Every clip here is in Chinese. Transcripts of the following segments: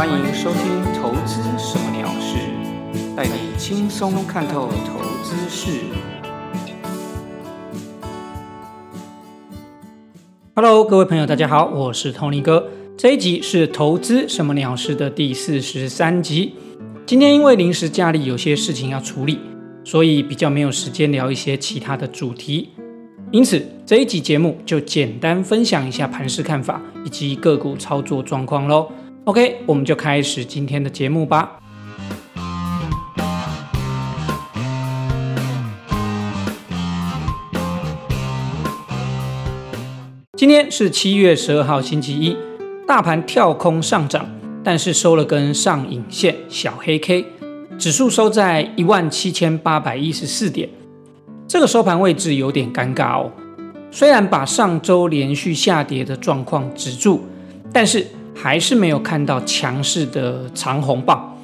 欢迎收听《投资什么鸟事》，带你轻松看透投资事。Hello，各位朋友，大家好，我是 Tony 哥。这一集是《投资什么鸟事》的第四十三集。今天因为临时家里有些事情要处理，所以比较没有时间聊一些其他的主题。因此这一集节目就简单分享一下盘势看法以及个股操作状况喽。OK，我们就开始今天的节目吧。今天是七月十二号星期一，大盘跳空上涨，但是收了根上影线小黑 K，指数收在一万七千八百一十四点。这个收盘位置有点尴尬哦，虽然把上周连续下跌的状况止住，但是还是没有看到强势的长红棒，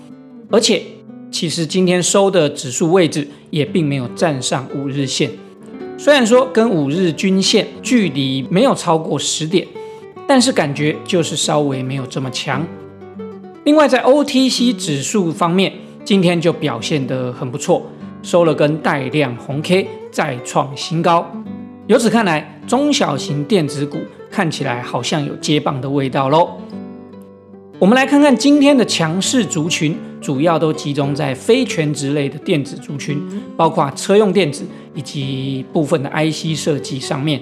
而且其实今天收的指数位置也并没有站上五日线，虽然说跟五日均线距离没有超过十点，但是感觉就是稍微没有这么强。另外在 OTC 指数方面，今天就表现得很不错。收了根带量红 K，再创新高。由此看来，中小型电子股看起来好像有接棒的味道喽。我们来看看今天的强势族群，主要都集中在非全职类的电子族群，包括车用电子以及部分的 IC 设计上面。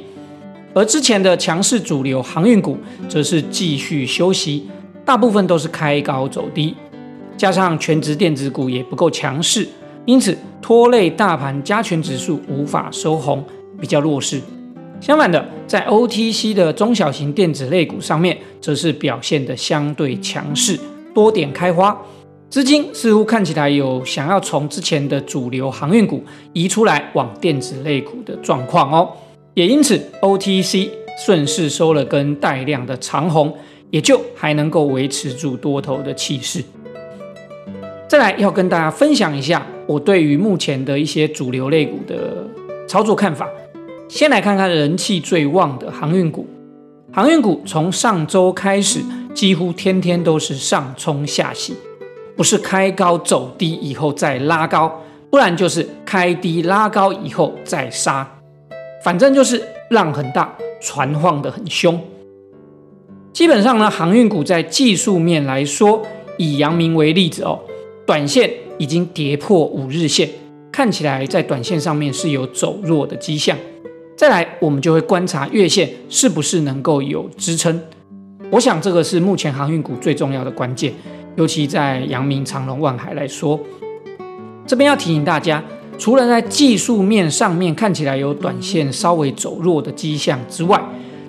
而之前的强势主流航运股则是继续休息，大部分都是开高走低，加上全职电子股也不够强势。因此拖累大盘加权指数无法收红，比较弱势。相反的，在 OTC 的中小型电子类股上面，则是表现的相对强势，多点开花。资金似乎看起来有想要从之前的主流航运股移出来，往电子类股的状况哦。也因此，OTC 顺势收了根带量的长红，也就还能够维持住多头的气势。再来要跟大家分享一下我对于目前的一些主流类股的操作看法。先来看看人气最旺的航运股。航运股从上周开始，几乎天天都是上冲下洗，不是开高走低以后再拉高，不然就是开低拉高以后再杀，反正就是浪很大，船晃得很凶。基本上呢，航运股在技术面来说，以阳明为例子哦。短线已经跌破五日线，看起来在短线上面是有走弱的迹象。再来，我们就会观察月线是不是能够有支撑。我想这个是目前航运股最重要的关键，尤其在阳明、长隆、万海来说。这边要提醒大家，除了在技术面上面看起来有短线稍微走弱的迹象之外，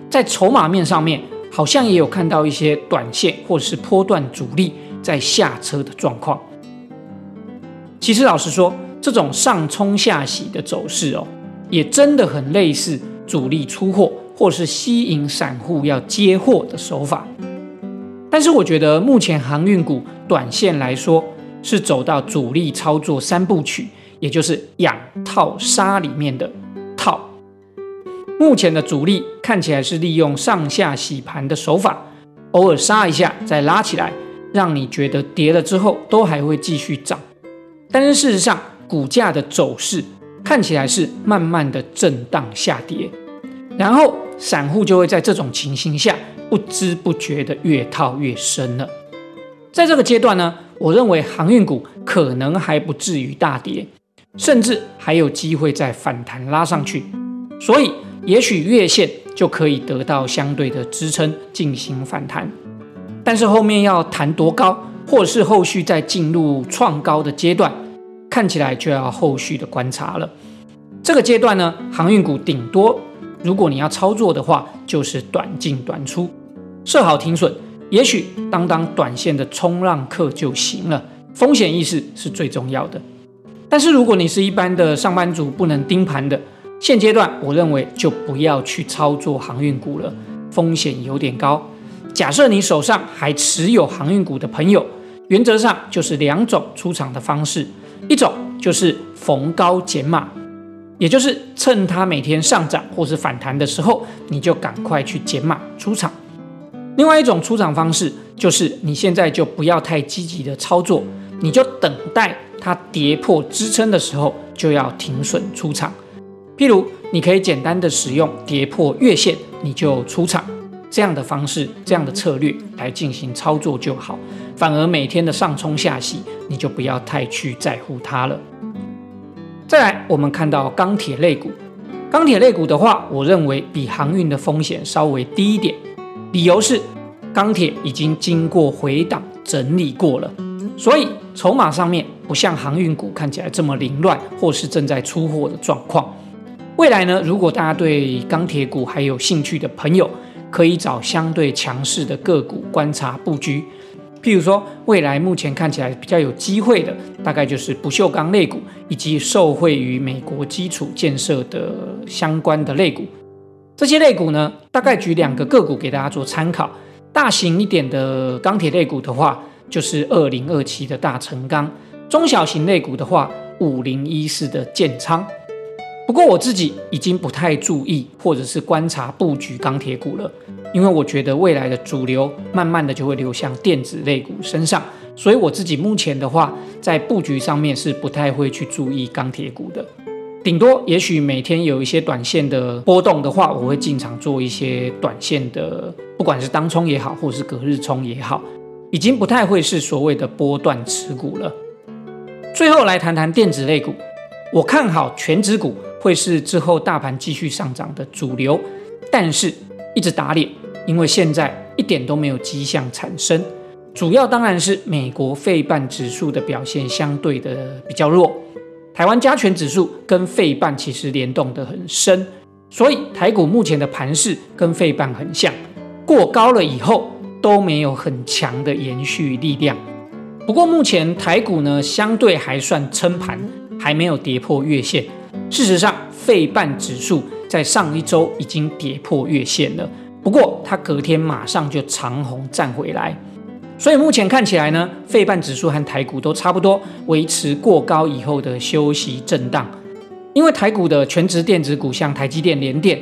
在筹码面上面好像也有看到一些短线或者是波段主力在下车的状况。其实老实说，这种上冲下洗的走势哦，也真的很类似主力出货或是吸引散户要接货的手法。但是我觉得目前航运股短线来说是走到主力操作三部曲，也就是养套杀里面的套。目前的主力看起来是利用上下洗盘的手法，偶尔杀一下再拉起来，让你觉得跌了之后都还会继续涨。但是事实上，股价的走势看起来是慢慢的震荡下跌，然后散户就会在这种情形下不知不觉的越套越深了。在这个阶段呢，我认为航运股可能还不至于大跌，甚至还有机会再反弹拉上去，所以也许月线就可以得到相对的支撑进行反弹。但是后面要弹多高？或者是后续再进入创高的阶段，看起来就要后续的观察了。这个阶段呢，航运股顶多，如果你要操作的话，就是短进短出，设好停损，也许当当短线的冲浪客就行了。风险意识是最重要的。但是如果你是一般的上班族，不能盯盘的，现阶段我认为就不要去操作航运股了，风险有点高。假设你手上还持有航运股的朋友，原则上就是两种出场的方式，一种就是逢高减码，也就是趁它每天上涨或是反弹的时候，你就赶快去减码出场；另外一种出场方式就是你现在就不要太积极的操作，你就等待它跌破支撑的时候就要停损出场。譬如你可以简单的使用跌破月线你就出场这样的方式，这样的策略来进行操作就好。反而每天的上冲下洗你就不要太去在乎它了。再来，我们看到钢铁类股，钢铁类股的话，我认为比航运的风险稍微低一点。理由是，钢铁已经经过回档整理过了，所以筹码上面不像航运股看起来这么凌乱，或是正在出货的状况。未来呢，如果大家对钢铁股还有兴趣的朋友，可以找相对强势的个股观察布局。譬如说，未来目前看起来比较有机会的，大概就是不锈钢类股，以及受惠于美国基础建设的相关的类股。这些类股呢，大概举两个个股给大家做参考。大型一点的钢铁类股的话，就是二零二七的大成钢；中小型类股的话，五零一四的建仓。不过我自己已经不太注意或者是观察布局钢铁股了，因为我觉得未来的主流慢慢的就会流向电子类股身上，所以我自己目前的话，在布局上面是不太会去注意钢铁股的。顶多也许每天有一些短线的波动的话，我会进场做一些短线的，不管是当冲也好，或是隔日冲也好，已经不太会是所谓的波段持股了。最后来谈谈电子类股，我看好全指股会是之后大盘继续上涨的主流，但是一直打脸，因为现在一点都没有迹象产生。主要当然是美国费半指数的表现相对的比较弱。台湾加权指数跟费半其实联动得很深，所以台股目前的盘势跟费半很像，过高了以后都没有很强的延续力量。不过目前台股呢相对还算撑盘，还没有跌破月线。事实上，费半指数在上一周已经跌破月线了，不过它隔天马上就长红站回来。所以目前看起来呢，费半指数和台股都差不多，维持过高以后的休息震荡。因为台股的全职电子股，像台积电、联电，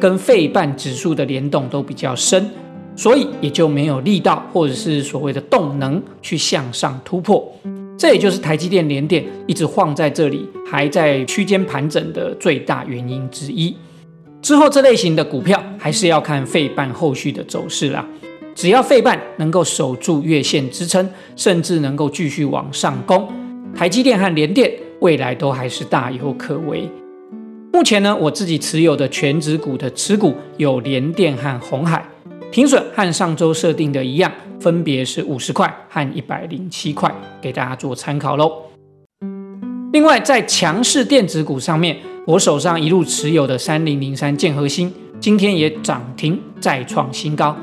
跟费半指数的联动都比较深，所以也就没有力道或者是所谓的动能去向上突破。这也就是台积电、联电一直晃在这里，还在区间盘整的最大原因之一。之后这类型的股票还是要看费半后续的走势啦。只要费半能够守住月线支撑，甚至能够继续往上攻，台积电和联电未来都还是大有可为。目前呢，我自己持有的全指股的持股有联电和红海，停损和上周设定的一样，分别是五十块和一百零七块，给大家做参考喽。另外，在强势电子股上面，我手上一路持有的三零零三建核心，今天也涨停再创新高。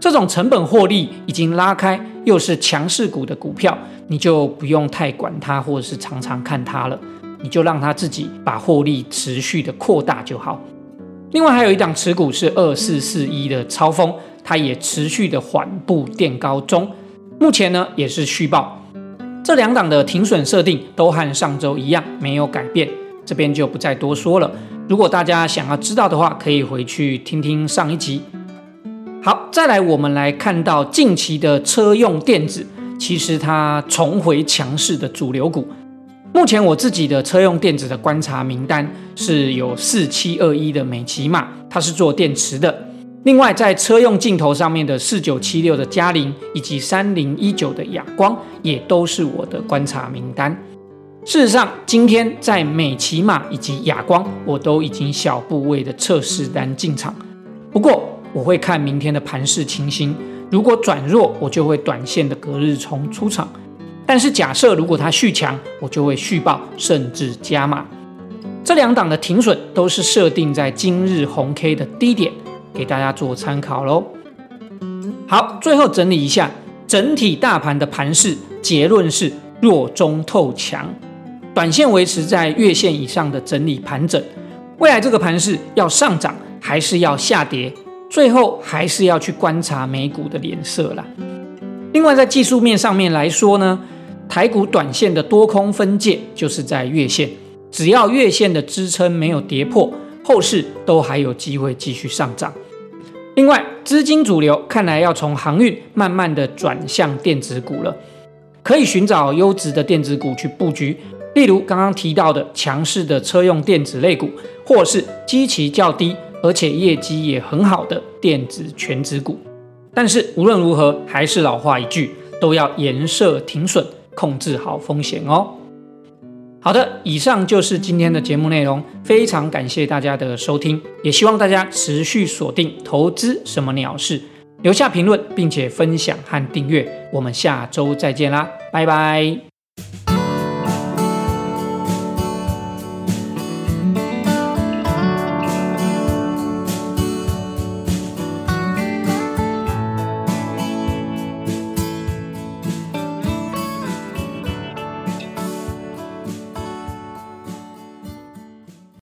这种成本获利已经拉开，又是强势股的股票，你就不用太管它，或者是常常看它了，你就让它自己把获利持续的扩大就好。另外还有一档持股是二四四一的超风，它也持续的缓步垫高中，目前呢也是续报。这两档的停损设定都和上周一样没有改变，这边就不再多说了。如果大家想要知道的话，可以回去听听上一集。好，再来，我们来看到近期的车用电子，其实它重回强势的主流股。目前我自己的车用电子的观察名单是有四七二一的美骑马，它是做电池的。另外，在车用镜头上面的四九七六的嘉陵，以及三零一九的亚光，也都是我的观察名单。事实上，今天在美骑马以及亚光，我都已经小部位的测试单进场。不过，我会看明天的盘势情形，如果转弱，我就会短线的隔日冲出场；但是假设如果它续强，我就会续报甚至加码。这两档的停损都是设定在今日红 K 的低点，给大家做参考喽。好，最后整理一下整体大盘的盘势，结论是弱中透强，短线维持在月线以上的整理盘整。未来这个盘势要上涨还是要下跌？最后还是要去观察美股的脸色啦。另外，在技术面上面来说呢，台股短线的多空分界就是在月线，只要月线的支撑没有跌破，后市都还有机会继续上涨。另外，资金主流看来要从航运慢慢的转向电子股了，可以寻找优质的电子股去布局，例如刚刚提到的强势的车用电子类股，或是基期较低而且业绩也很好的电子全指股。但是无论如何，还是老话一句，都要严设停损，控制好风险哦。好的，以上就是今天的节目内容，非常感谢大家的收听，也希望大家持续锁定投资什么鸟事，留下评论，并且分享和订阅，我们下周再见啦，拜拜。